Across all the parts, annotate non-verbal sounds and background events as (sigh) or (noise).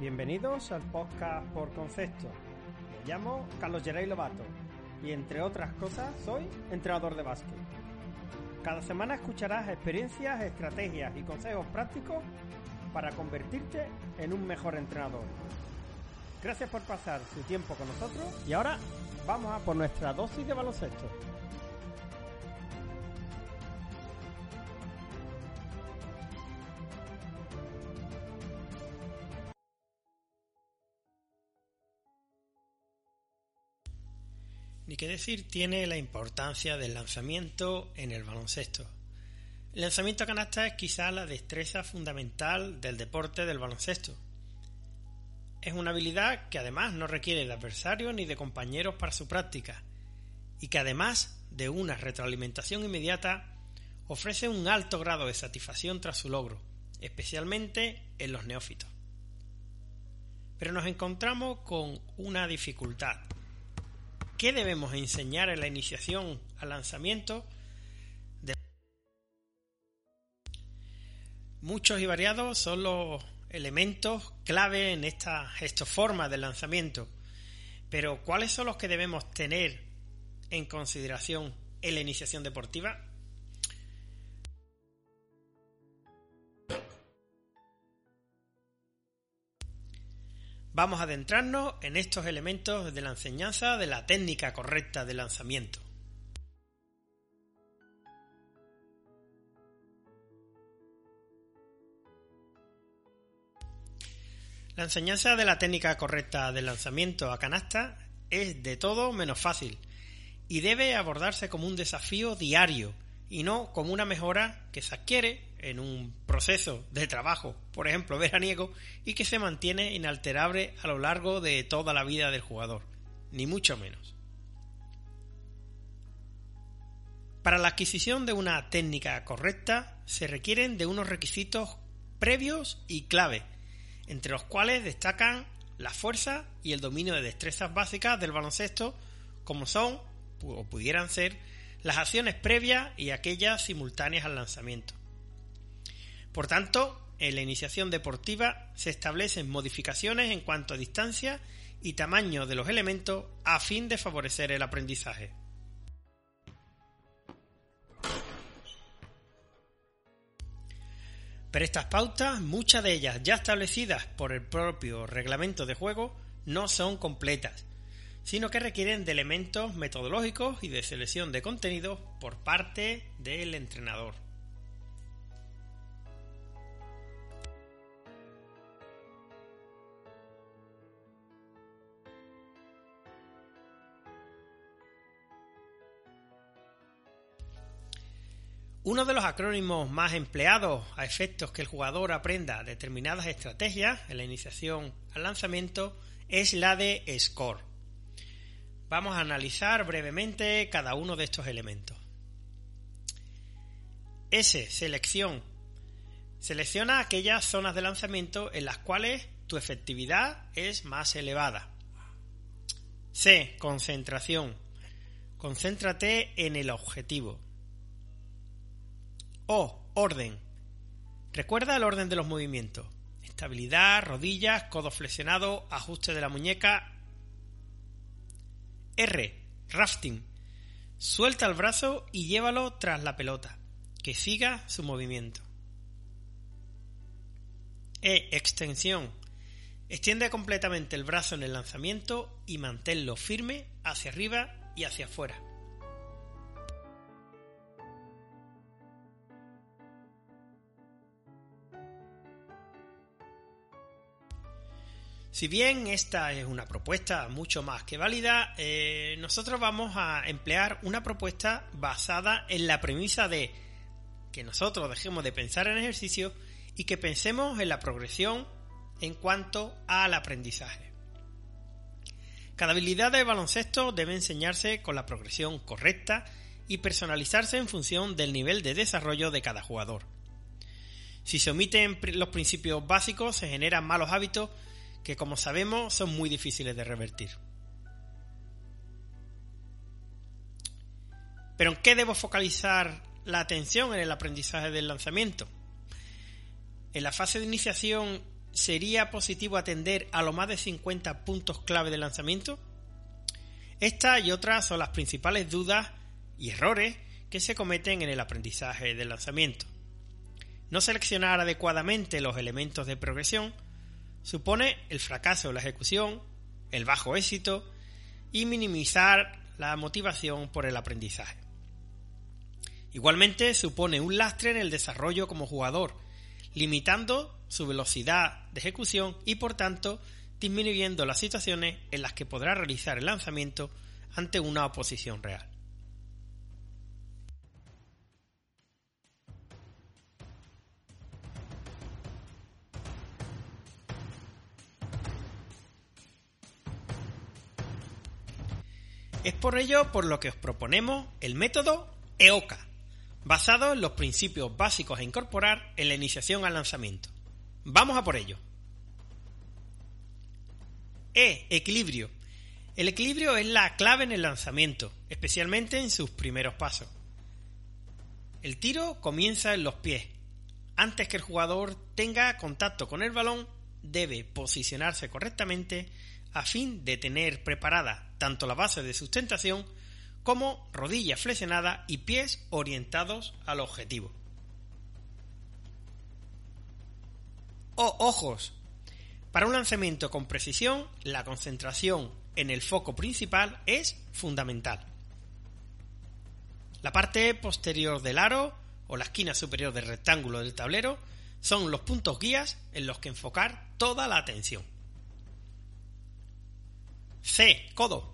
Bienvenidos al podcast por concepto. Me llamo Carlos Geray Lobato y entre otras cosas soy entrenador de básquet. Cada semana escucharás experiencias, estrategias y consejos prácticos para convertirte en un mejor entrenador. Gracias por pasar su tiempo con nosotros y ahora vamos a por nuestra dosis de baloncesto. Ni qué decir tiene la importancia del lanzamiento en el baloncesto. El lanzamiento a canasta es quizá la destreza fundamental del deporte del baloncesto. Es una habilidad que además no requiere de adversarios ni de compañeros para su práctica, y que además de una retroalimentación inmediata ofrece un alto grado de satisfacción tras su logro, especialmente en los neófitos. Pero nos encontramos con una dificultad. ¿Qué debemos enseñar en la iniciación al lanzamiento? Muchos y variados son los elementos clave en esta forma de lanzamiento. Pero ¿cuáles son los que debemos tener en consideración en la iniciación deportiva? Vamos a adentrarnos en estos elementos de la enseñanza de la técnica correcta de lanzamiento. La enseñanza de la técnica correcta de lanzamiento a canasta es de todo menos fácil y debe abordarse como un desafío diario y no como una mejora que se adquiere en un proceso de trabajo, por ejemplo, (laughs) veraniego, y que se mantiene inalterable a lo largo de toda la vida del jugador, ni mucho menos. Para la adquisición de una técnica correcta se requieren de unos requisitos previos y clave, entre los cuales destacan la fuerza y el dominio de destrezas básicas del baloncesto, como son, o pudieran ser, las acciones previas y aquellas simultáneas al lanzamiento. Por tanto, en la iniciación deportiva se establecen modificaciones en cuanto a distancia y tamaño de los elementos a fin de favorecer el aprendizaje. Pero estas pautas, muchas de ellas ya establecidas por el propio reglamento de juego, no son completas, sino que requieren de elementos metodológicos y de selección de contenidos por parte del entrenador. Uno de los acrónimos más empleados a efectos que el jugador aprenda determinadas estrategias en la iniciación al lanzamiento es la de SCORE. Vamos a analizar brevemente cada uno de estos elementos. S. Selección. Selecciona aquellas zonas de lanzamiento en las cuales tu efectividad es más elevada. C. Concentración. Concéntrate en el objetivo. O. Orden. Recuerda el orden de los movimientos. Estabilidad, rodillas, codo flexionado, ajuste de la muñeca. R. Rafting. Suelta el brazo y llévalo tras la pelota. Que siga su movimiento. E. Extensión. Extiende completamente el brazo en el lanzamiento y manténlo firme hacia arriba y hacia afuera. Si bien esta es una propuesta mucho más que válida, eh, nosotros vamos a emplear una propuesta basada en la premisa de que nosotros dejemos de pensar en ejercicio y que pensemos en la progresión en cuanto al aprendizaje. Cada habilidad de baloncesto debe enseñarse con la progresión correcta y personalizarse en función del nivel de desarrollo de cada jugador. Si se omiten los principios básicos, se generan malos hábitos que como sabemos son muy difíciles de revertir. Pero ¿en qué debo focalizar la atención en el aprendizaje del lanzamiento? En la fase de iniciación ¿sería positivo atender a los más de 50 puntos clave de lanzamiento? Estas y otras son las principales dudas y errores que se cometen en el aprendizaje del lanzamiento. No seleccionar adecuadamente los elementos de progresión supone el fracaso de la ejecución, el bajo éxito y minimizar la motivación por el aprendizaje. Igualmente supone un lastre en el desarrollo como jugador, limitando su velocidad de ejecución y por tanto disminuyendo las situaciones en las que podrá realizar el lanzamiento ante una oposición real. Es por ello por lo que os proponemos el método EOCA, basado en los principios básicos a incorporar en la iniciación al lanzamiento. Vamos a por ello. E. Equilibrio. El equilibrio es la clave en el lanzamiento, especialmente en sus primeros pasos. El tiro comienza en los pies. Antes que el jugador tenga contacto con el balón, debe posicionarse correctamente a fin de tener preparada tanto la base de sustentación como rodillas flexionadas y pies orientados al objetivo. O ojos. Para un lanzamiento con precisión, la concentración en el foco principal es fundamental. La parte posterior del aro o la esquina superior del rectángulo del tablero son los puntos guías en los que enfocar toda la atención. C. Codo.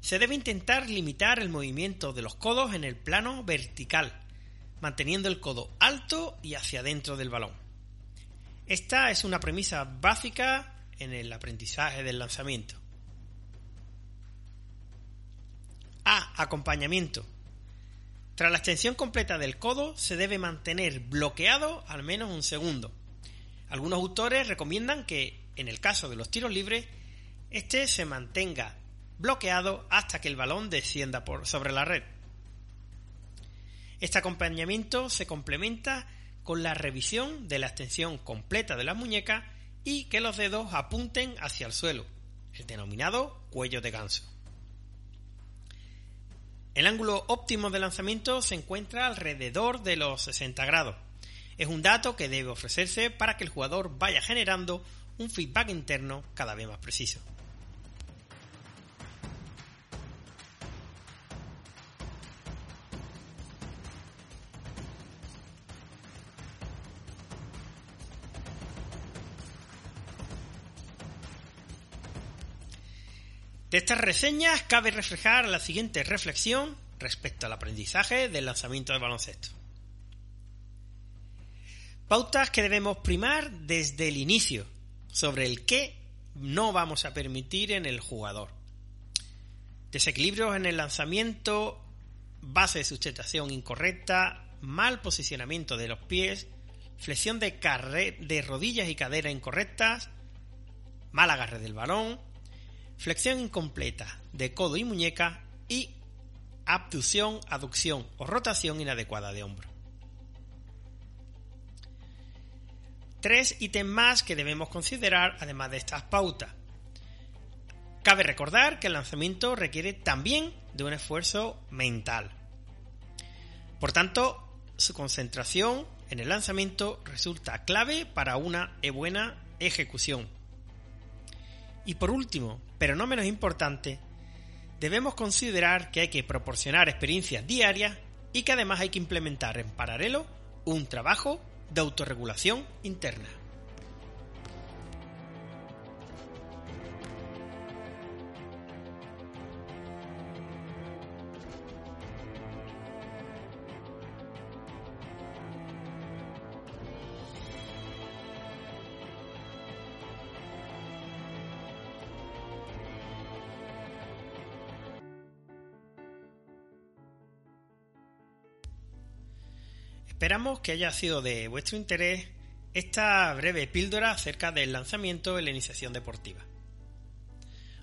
Se debe intentar limitar el movimiento de los codos en el plano vertical, manteniendo el codo alto y hacia adentro del balón. Esta es una premisa básica en el aprendizaje del lanzamiento. A. Acompañamiento. Tras la extensión completa del codo se debe mantener bloqueado al menos un segundo. Algunos autores recomiendan que, en el caso de los tiros libres, este se mantenga bloqueado hasta que el balón descienda por sobre la red. Este acompañamiento se complementa con la revisión de la extensión completa de la muñeca y que los dedos apunten hacia el suelo, el denominado cuello de ganso. El ángulo óptimo de lanzamiento se encuentra alrededor de los 60 grados. Es un dato que debe ofrecerse para que el jugador vaya generando un feedback interno cada vez más preciso. De estas reseñas cabe reflejar la siguiente reflexión respecto al aprendizaje del lanzamiento de baloncesto. Pautas que debemos primar desde el inicio sobre el qué no vamos a permitir en el jugador. Desequilibrios en el lanzamiento, base de sustentación incorrecta, mal posicionamiento de los pies, flexión de, de rodillas y cadera incorrectas, mal agarre del balón, flexión incompleta de codo y muñeca y abducción, aducción o rotación inadecuada de hombro. Tres ítems más que debemos considerar además de estas pautas. Cabe recordar que el lanzamiento requiere también de un esfuerzo mental. Por tanto, su concentración en el lanzamiento resulta clave para una buena ejecución. Y por último, pero no menos importante, debemos considerar que hay que proporcionar experiencias diarias y que además hay que implementar en paralelo un trabajo de autorregulación interna. Esperamos que haya sido de vuestro interés esta breve píldora acerca del lanzamiento en la iniciación deportiva.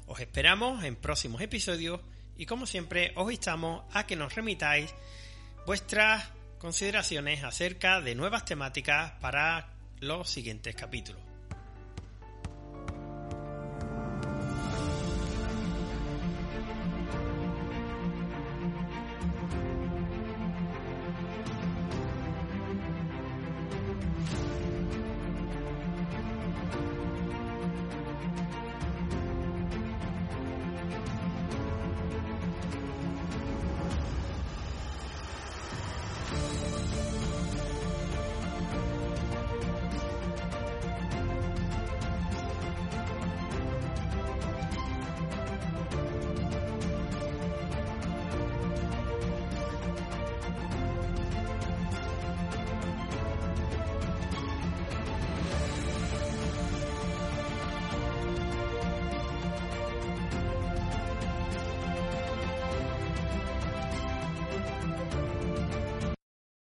Os esperamos en próximos episodios y como siempre os instamos a que nos remitáis vuestras consideraciones acerca de nuevas temáticas para los siguientes capítulos.